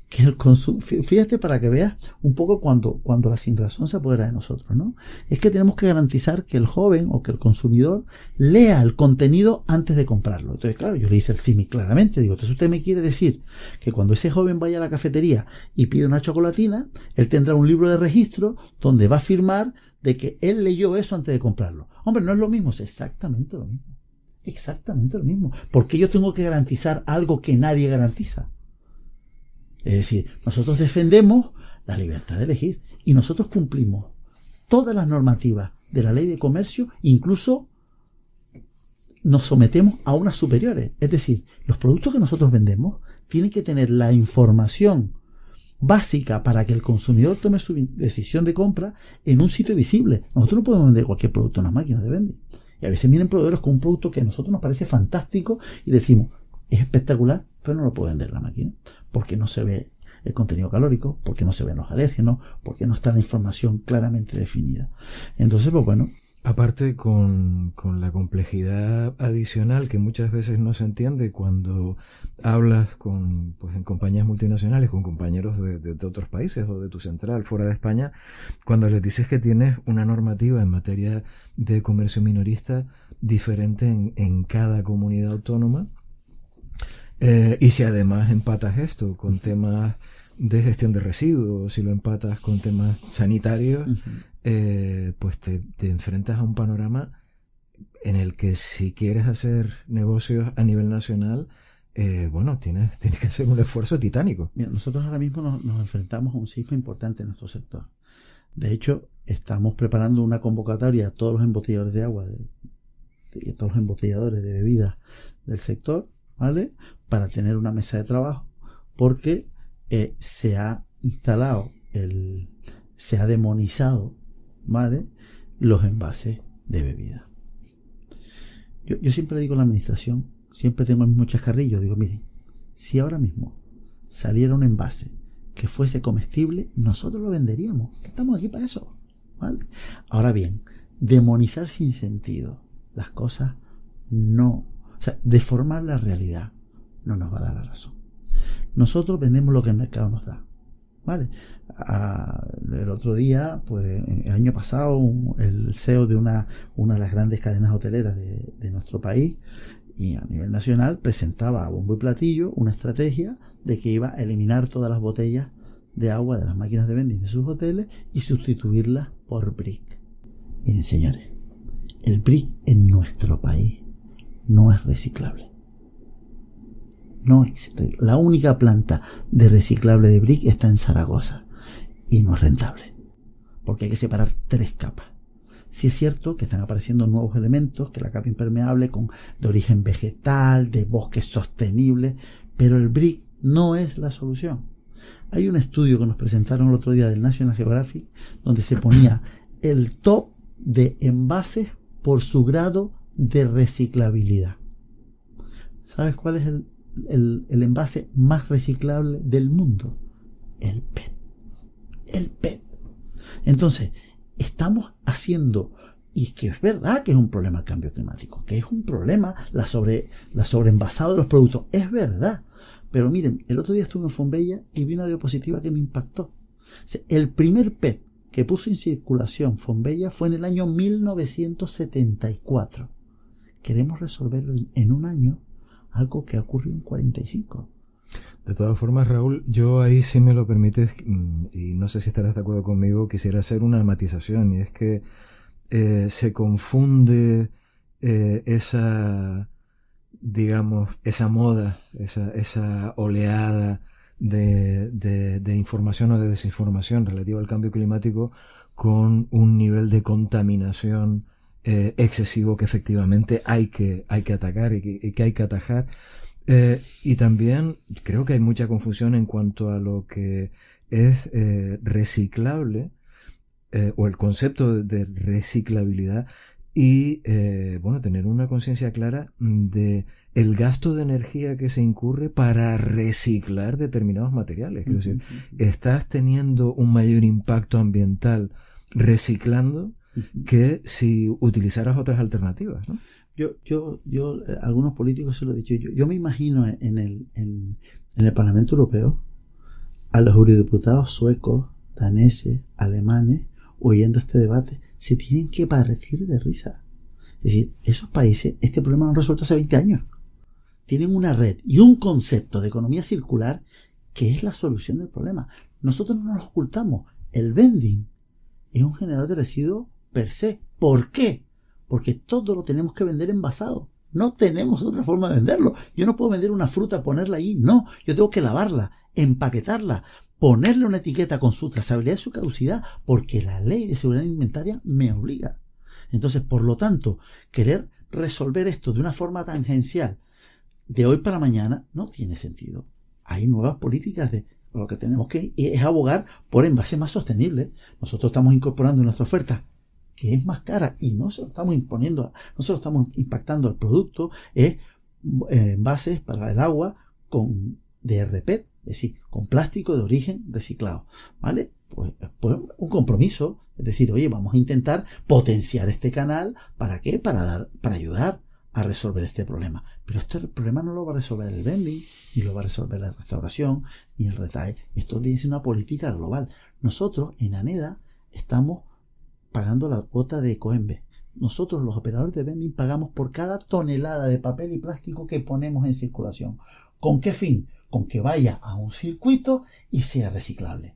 C: que el consumo, fíjate para que veas un poco cuando, cuando la sin razón se apodera de nosotros, ¿no? Es que tenemos que garantizar que el joven o que el consumidor lea el contenido antes de comprarlo. Entonces, claro, yo le hice el símil claramente, digo, entonces usted me quiere decir que cuando ese joven vaya a la cafetería y pide una chocolatina, él tendrá un libro de registro donde va a firmar de que él leyó eso antes de comprarlo. Hombre, no es lo mismo, es exactamente lo mismo. Exactamente lo mismo. Porque yo tengo que garantizar algo que nadie garantiza. Es decir, nosotros defendemos la libertad de elegir y nosotros cumplimos todas las normativas de la ley de comercio, incluso nos sometemos a unas superiores. Es decir, los productos que nosotros vendemos tienen que tener la información básica para que el consumidor tome su decisión de compra en un sitio visible. Nosotros no podemos vender cualquier producto en las máquinas de vender. Y a veces vienen proveedores con un producto que a nosotros nos parece fantástico y decimos, es espectacular, pero no lo puede vender la máquina, porque no se ve el contenido calórico, porque no se ven los alérgenos, porque no está la información claramente definida. Entonces, pues bueno.
B: Aparte con, la complejidad adicional que muchas veces no se entiende cuando hablas con, pues compañías multinacionales, con compañeros de, de otros países o de tu central fuera de España, cuando les dices que tienes una normativa en materia de comercio minorista diferente en, en cada comunidad autónoma, eh, y si además empatas esto con temas de gestión de residuos, si lo empatas con temas sanitarios, eh, pues te, enfrentas a un panorama en el que si quieres hacer negocios a nivel nacional, eh, bueno, tienes, tienes que hacer un esfuerzo titánico.
C: Mira, nosotros ahora mismo nos, enfrentamos a un sismo importante en nuestro sector. De hecho, estamos preparando una convocatoria a todos los embotelladores de agua y todos los embotelladores de bebidas del sector, ¿vale? Para tener una mesa de trabajo, porque eh, se ha instalado, el, se ha demonizado, ¿vale? Los envases de bebida. Yo, siempre digo a la administración, siempre tengo el mismo chascarrillo, digo, miren, si ahora mismo saliera un envase que fuese comestible, nosotros lo venderíamos. Estamos aquí para eso. ¿vale? Ahora bien, demonizar sin sentido las cosas no, o sea, deformar la realidad no nos va a dar la razón. Nosotros vendemos lo que el mercado nos da. ¿Vale? el otro día, pues el año pasado, el CEO de una, una de las grandes cadenas hoteleras de, de nuestro país y a nivel nacional presentaba a bombo y platillo una estrategia de que iba a eliminar todas las botellas de agua de las máquinas de vending de sus hoteles y sustituirlas por brick. Miren señores, el brick en nuestro país no es reciclable. No existe. La única planta de reciclable de brick está en Zaragoza y no es rentable. Porque hay que separar tres capas. Si es cierto que están apareciendo nuevos elementos, que la capa impermeable con de origen vegetal, de bosques sostenibles, pero el brick no es la solución. Hay un estudio que nos presentaron el otro día del National Geographic donde se ponía el top de envases por su grado de reciclabilidad. ¿Sabes cuál es el, envase más reciclable del mundo? El PET. El PET. Entonces, estamos haciendo, y que es verdad que es un problema el cambio climático, que es un problema la sobre, la sobreenvasado de los productos, es verdad. Pero miren, el otro día estuve en Fombella y vi una diapositiva que me impactó. El primer PET que puso en circulación Fombella fue en el año 1974. Queremos resolver en un año algo que ocurrió en 45.
B: De todas formas, Raúl, yo ahí si me lo permites, mm, y no sé si estarás de acuerdo conmigo, quisiera hacer una matización, y es que eh, se confunde eh, esa digamos, esa moda, esa, esa oleada de, de, información o de desinformación relativa al cambio climático con un nivel de contaminación eh, excesivo que efectivamente hay que, hay que atacar y que, hay que atajar. Eh, y también creo que hay mucha confusión en cuanto a lo que es eh, reciclable o el concepto de reciclabilidad y bueno, tener una conciencia clara de el gasto de energía que se incurre para reciclar determinados materiales. Es decir, estás teniendo un mayor impacto ambiental reciclando que si utilizaras otras alternativas. ¿no?
C: Yo, yo, yo, eh, algunos políticos se lo he dicho, yo, yo me imagino en el, en, en el Parlamento Europeo a los eurodiputados suecos, daneses, alemanes, oyendo este debate, se tienen que parecer de risa. Es decir, esos países este problema lo han resuelto hace 20 años. Tienen una red y un concepto de economía circular que es la solución del problema. Nosotros no nos ocultamos. El vending es un generador de residuos per se. ¿Por qué? Porque todo lo tenemos que vender envasado. No tenemos otra forma de venderlo. Yo no puedo vender una fruta, ponerla ahí. No, yo tengo que lavarla, empaquetarla, ponerle una etiqueta con su trazabilidad y su caducidad, porque la ley de seguridad alimentaria me obliga. Entonces, por lo tanto, querer resolver esto de una forma tangencial de hoy para mañana no tiene sentido. Hay nuevas políticas de lo que tenemos que es abogar por envases más sostenibles. Nosotros estamos incorporando en nuestra oferta que es más cara y no se lo estamos imponiendo, no se lo estamos impactando al producto, es eh, envases para el agua con DRP, es decir, con plástico de origen reciclado, ¿vale? Pues, pues, un compromiso, es decir, oye, vamos a intentar potenciar este canal, ¿para qué? Para dar, para ayudar a resolver este problema. Pero este problema no lo va a resolver el vending, ni lo va a resolver la restauración, ni el retail. Esto tiene que ser una política global. Nosotros, en ANEDA, estamos pagando la cuota de Ecoembe. Nosotros, los operadores de vending, pagamos por cada tonelada de papel y plástico que ponemos en circulación. ¿Con qué fin? con que vaya a un circuito y sea reciclable.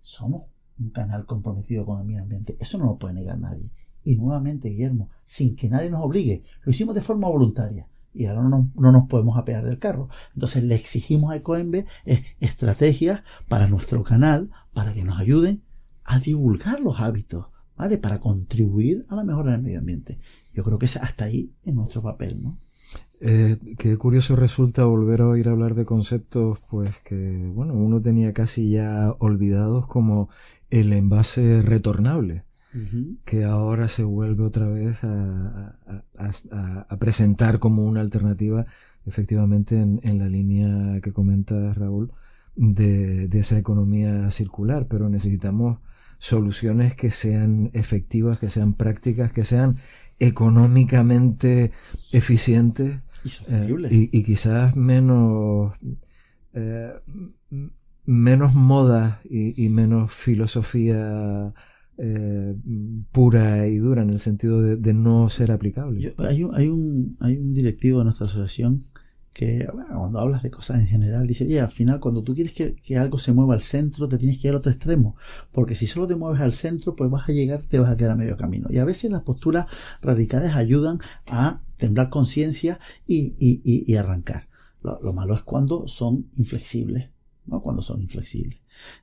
C: Somos un canal comprometido con el medio ambiente. Eso no lo puede negar nadie. Y nuevamente, Guillermo, sin que nadie nos obligue, lo hicimos de forma voluntaria y ahora no, nos podemos apear del carro. Entonces le exigimos a Ecoembe estrategias para nuestro canal para que nos ayuden a divulgar los hábitos, ¿vale? Para contribuir a la mejora del medio ambiente. Yo creo que es hasta ahí en nuestro papel, ¿no?
B: Eh, qué curioso resulta volver a oír hablar de conceptos, pues que, bueno, uno tenía casi ya olvidados como el envase retornable, que ahora se vuelve otra vez a, presentar como una alternativa, efectivamente, en, la línea que comenta Raúl, de, de esa economía circular, pero necesitamos soluciones que sean efectivas, que sean prácticas, que sean económicamente eficientes y, y, quizás menos eh, menos moda y, menos filosofía eh, pura y dura en el sentido de, no ser aplicable.
C: hay, un, hay, un, hay un directivo de nuestra asociación que cuando hablas de cosas en general dice, oye, al final cuando tú quieres que, algo se mueva al centro, te tienes que ir al otro extremo, porque si solo te mueves al centro, pues vas a llegar, te vas a quedar a medio camino. Y a veces las posturas radicales ayudan a temblar conciencia y, y, y, arrancar. Lo, malo es cuando son inflexibles, ¿no? Cuando son inflexibles.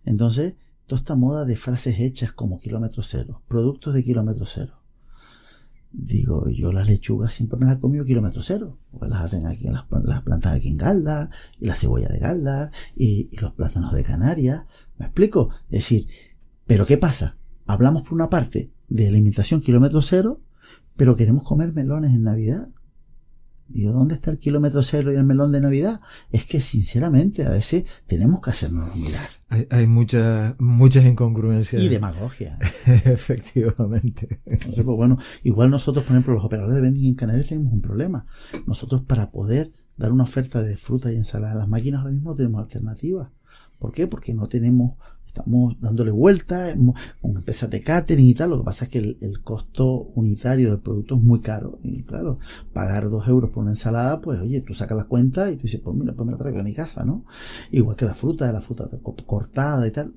C: Entonces, toda esta moda de frases hechas como kilómetro cero, productos de kilómetro cero, Digo, yo las lechugas siempre me las he comido kilómetro cero, porque las hacen aquí en las, plantas aquí en Galdar, y la cebolla de Galdar, y, los plátanos de Canarias. ¿Me explico? Es decir, ¿pero qué pasa? Hablamos por una parte de alimentación kilómetro cero, pero queremos comer melones en Navidad. Digo, ¿dónde está el kilómetro cero y el melón de Navidad? Es que sinceramente a veces tenemos que hacernos mirar.
B: Hay, hay muchas muchas incongruencias.
C: Y demagogia.
B: Efectivamente.
C: Entonces, pues bueno, igual nosotros, por ejemplo, los operadores de vending en Canarias tenemos un problema. Nosotros para poder dar una oferta de fruta y ensalada a las máquinas ahora mismo no tenemos alternativas. ¿Por qué? Porque no tenemos estamos dándole vuelta con empresas de catering y tal. Lo que pasa es que el, costo unitario del producto es muy caro. Y claro, pagar dos euros por una ensalada, pues oye, tú sacas la cuenta y tú dices, pues mira, pues me la traigo a mi casa, ¿no? Igual que la fruta, la fruta cortada y tal.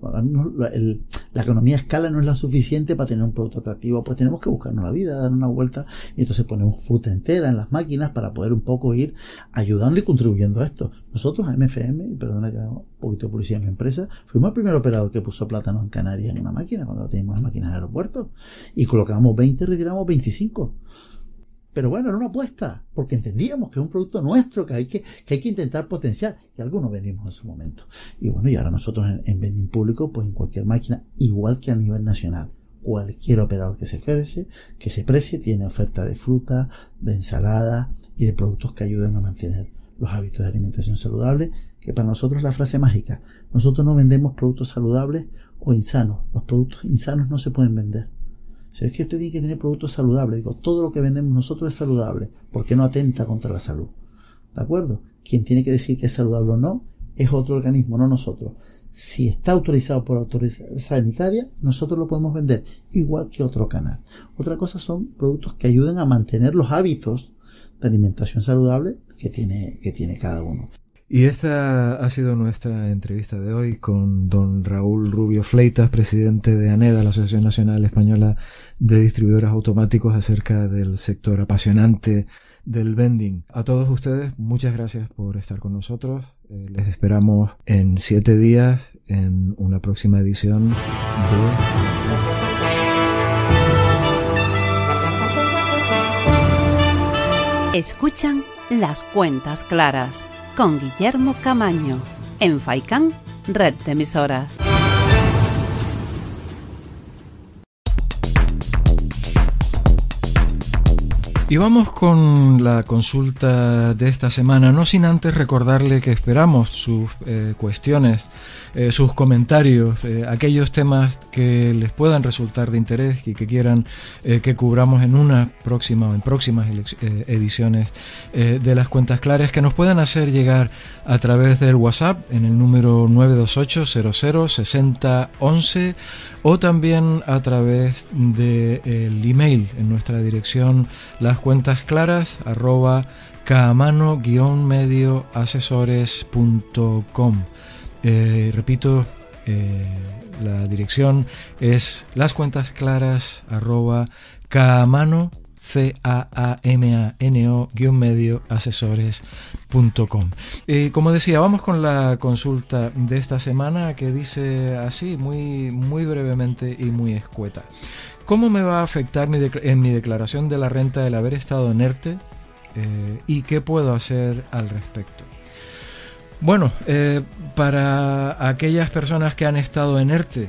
C: la economía a escala no es la suficiente para tener un producto atractivo, pues tenemos que buscarnos la vida, dar una vuelta y entonces ponemos fruta entera en las máquinas para poder un poco ir ayudando y contribuyendo a esto. Nosotros, MFM, perdona que haga un poquito de publicidad en mi empresa, fuimos el primer operador que puso plátanos en Canarias en una máquina, cuando teníamos las máquinas en el aeropuerto, y colocábamos 20 y retiramos 25. Pero bueno, era una apuesta, porque entendíamos que es un producto nuestro que hay que, que, hay que intentar potenciar, y algunos vendimos en su momento. Y bueno, y ahora nosotros en, en vending público, pues en cualquier máquina, igual que a nivel nacional, cualquier operador que se ofrece, que se precie, tiene oferta de fruta, de ensalada y de productos que ayuden a mantener los hábitos de alimentación saludable, que para nosotros es la frase mágica. Nosotros no vendemos productos saludables o insanos. Los productos insanos no se pueden vender. Si es que usted tiene que tener productos saludables, digo, todo lo que vendemos nosotros es saludable, porque no atenta contra la salud. ¿De acuerdo? Quien tiene que decir que es saludable o no es otro organismo, no nosotros. Si está autorizado por autoridad sanitaria, nosotros lo podemos vender, igual que otro canal. Otra cosa son productos que ayuden a mantener los hábitos de alimentación saludable que tiene, que tiene cada uno.
B: Y esta ha sido nuestra entrevista de hoy con don Raúl Rubio Fleitas, presidente de ANEDA, la Asociación Nacional Española de Distribuidores Automáticos, acerca del sector apasionante del vending. A todos ustedes, muchas gracias por estar con nosotros. Eh, les esperamos en siete días en una próxima edición de...
A: Escuchan las cuentas claras con Guillermo Camaño en Faicán, red de emisoras.
B: Y vamos con la consulta de esta semana, no sin antes recordarle que esperamos sus eh, cuestiones eh, sus comentarios, eh, aquellos temas que les puedan resultar de interés y que quieran eh, que cubramos en una próxima o en próximas ediciones de las cuentas claras, que nos puedan hacer llegar a través del WhatsApp en el número 928 00 60 11 o también a través del email en nuestra dirección las cuentas claras arroba camano-medioasesores.com. Eh, repito, eh, la dirección es las cuentas claras arroba camano c a a m a n o medio asesores.com. Eh, como decía, vamos con la consulta de esta semana que dice así, muy, muy brevemente y muy escueta. ¿Cómo me va a afectar en mi declaración de la renta el haber estado en ERTE? Eh, ¿Y qué puedo hacer al respecto? Bueno, eh, para aquellas personas que han estado en ERTE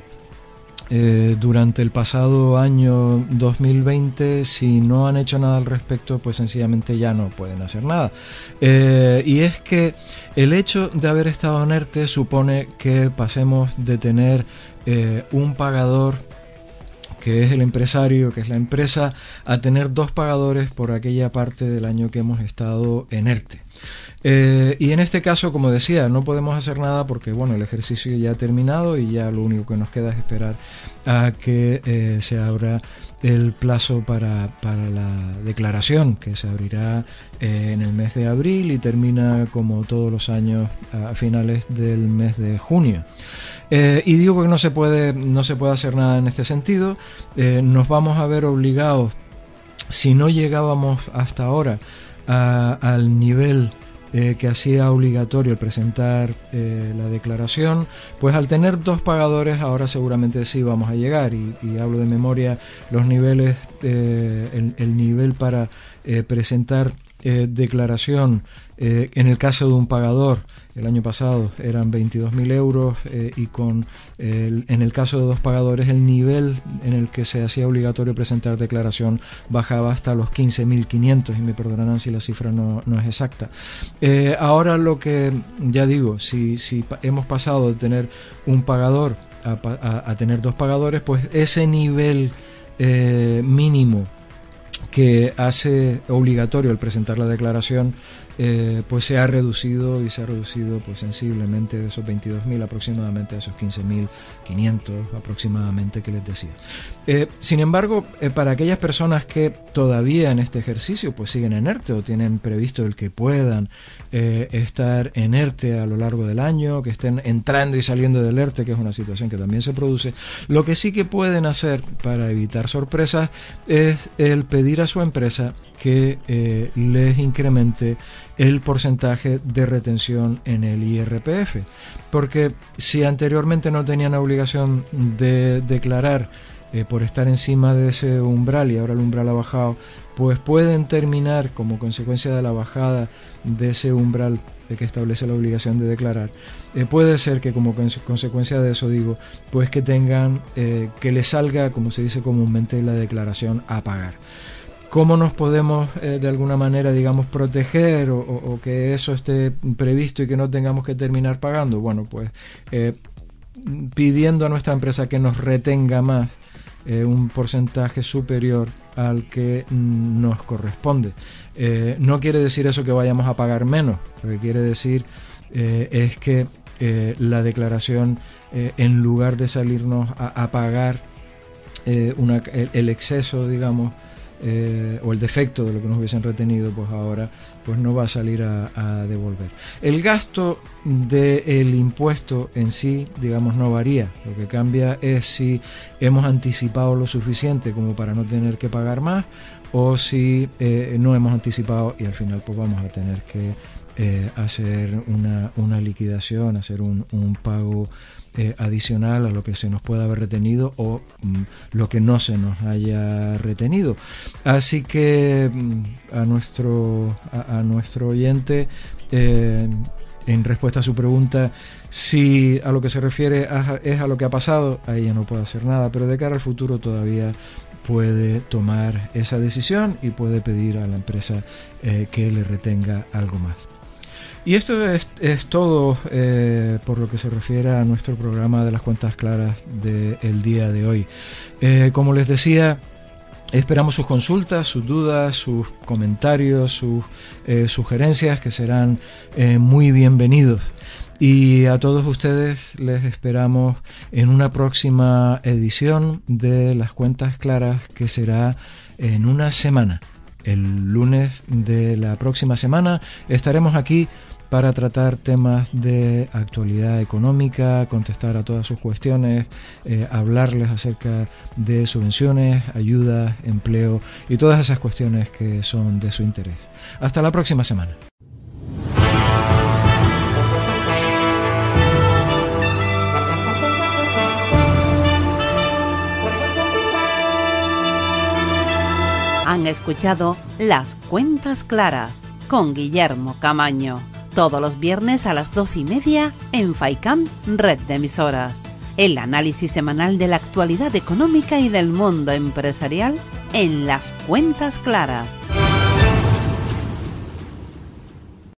B: eh, durante el pasado año 2020, si no han hecho nada al respecto, pues sencillamente ya no pueden hacer nada. y es que el hecho de haber estado en ERTE supone que pasemos de tener un pagador que es el empresario, que es la empresa, a tener dos pagadores por aquella parte del año que hemos estado en ERTE. Eh, y en este caso, como decía, no podemos hacer nada porque bueno, el ejercicio ya ha terminado y ya lo único que nos queda es esperar a que eh, se abra el plazo para, la declaración, que se abrirá eh, en el mes de abril y termina como todos los años a finales del mes de junio. y digo que no se puede, no se puede hacer nada en este sentido. nos vamos a ver obligados, si no llegábamos hasta ahora al nivel eh, que hacía obligatorio el presentar eh, la declaración, pues al tener dos pagadores ahora seguramente sí vamos a llegar. Y, hablo de memoria los niveles, eh, el, nivel para presentar declaración en el caso de un pagador el año pasado eran 22.000 euros eh, y con en el caso de dos pagadores el nivel en el que se hacía obligatorio presentar declaración bajaba hasta los 15.500 y me perdonarán si la cifra no, es exacta. Eh, ahora lo que ya digo, si, si hemos pasado de tener un pagador a, tener dos pagadores, pues ese nivel eh, mínimo que hace obligatorio el presentar la declaración eh, pues se ha reducido y se ha reducido pues sensiblemente de esos 22.000 aproximadamente a esos 15.500 aproximadamente que les decía. Eh, sin embargo, eh, para aquellas personas que todavía en este ejercicio pues siguen en ERTE o tienen previsto el que puedan estar en ERTE a lo largo del año, que estén entrando y saliendo del ERTE, que es una situación que también se produce, lo que sí que pueden hacer para evitar sorpresas es el pedir a su empresa que les incremente el porcentaje de retención en el IRPF. Porque si anteriormente no tenían obligación de declarar eh, por estar encima de ese umbral y ahora el umbral ha bajado, pues pueden terminar como consecuencia de la bajada de ese umbral que establece la obligación de declarar. Eh, puede ser que como consecuencia de eso digo, pues que tengan eh, que les salga, como se dice comúnmente, la declaración a pagar cómo nos podemos eh, de alguna manera, digamos, proteger o, que eso esté previsto y que no tengamos que terminar pagando. Bueno, pues eh, pidiendo a nuestra empresa que nos retenga más eh, un porcentaje superior al que nos corresponde. no quiere decir eso que vayamos a pagar menos, lo que quiere decir es que la declaración, en lugar de salirnos a, pagar el exceso, digamos, eh, o el defecto de lo que nos hubiesen retenido, pues ahora pues no va a salir a, devolver. El gasto del impuesto en sí, digamos, no varía. Lo que cambia es si hemos anticipado lo suficiente como para no tener que pagar más o si eh, no hemos anticipado y al final pues vamos a tener que eh, hacer una, una, liquidación, hacer un, un pago eh, adicional a lo que se nos pueda haber retenido o mm, lo que no se nos haya retenido. Así que mm, a, nuestro, a, nuestro oyente, eh, en respuesta a su pregunta, si a lo que se refiere es a lo que ha pasado, ahí ya no puede hacer nada, pero de cara al futuro todavía puede tomar esa decisión y puede pedir a la empresa eh, que le retenga algo más. Y esto es, todo eh, por lo que se refiere a nuestro programa de las cuentas claras del día de hoy. Eh, como les decía, esperamos sus consultas, sus dudas, sus comentarios, sus eh, sugerencias que serán muy bienvenidos. Y a todos ustedes les esperamos en una próxima edición de las cuentas claras que será en una semana. El lunes de la próxima semana estaremos aquí para tratar temas de actualidad económica, contestar a todas sus cuestiones, eh, hablarles acerca de subvenciones, ayuda, empleo y todas esas cuestiones que son de su interés. Hasta la próxima semana.
A: Han escuchado Las Cuentas Claras con Guillermo Camaño. Todos los viernes a las dos y media en FAICAM, red de emisoras. El análisis semanal de la actualidad económica y del mundo empresarial en Las Cuentas Claras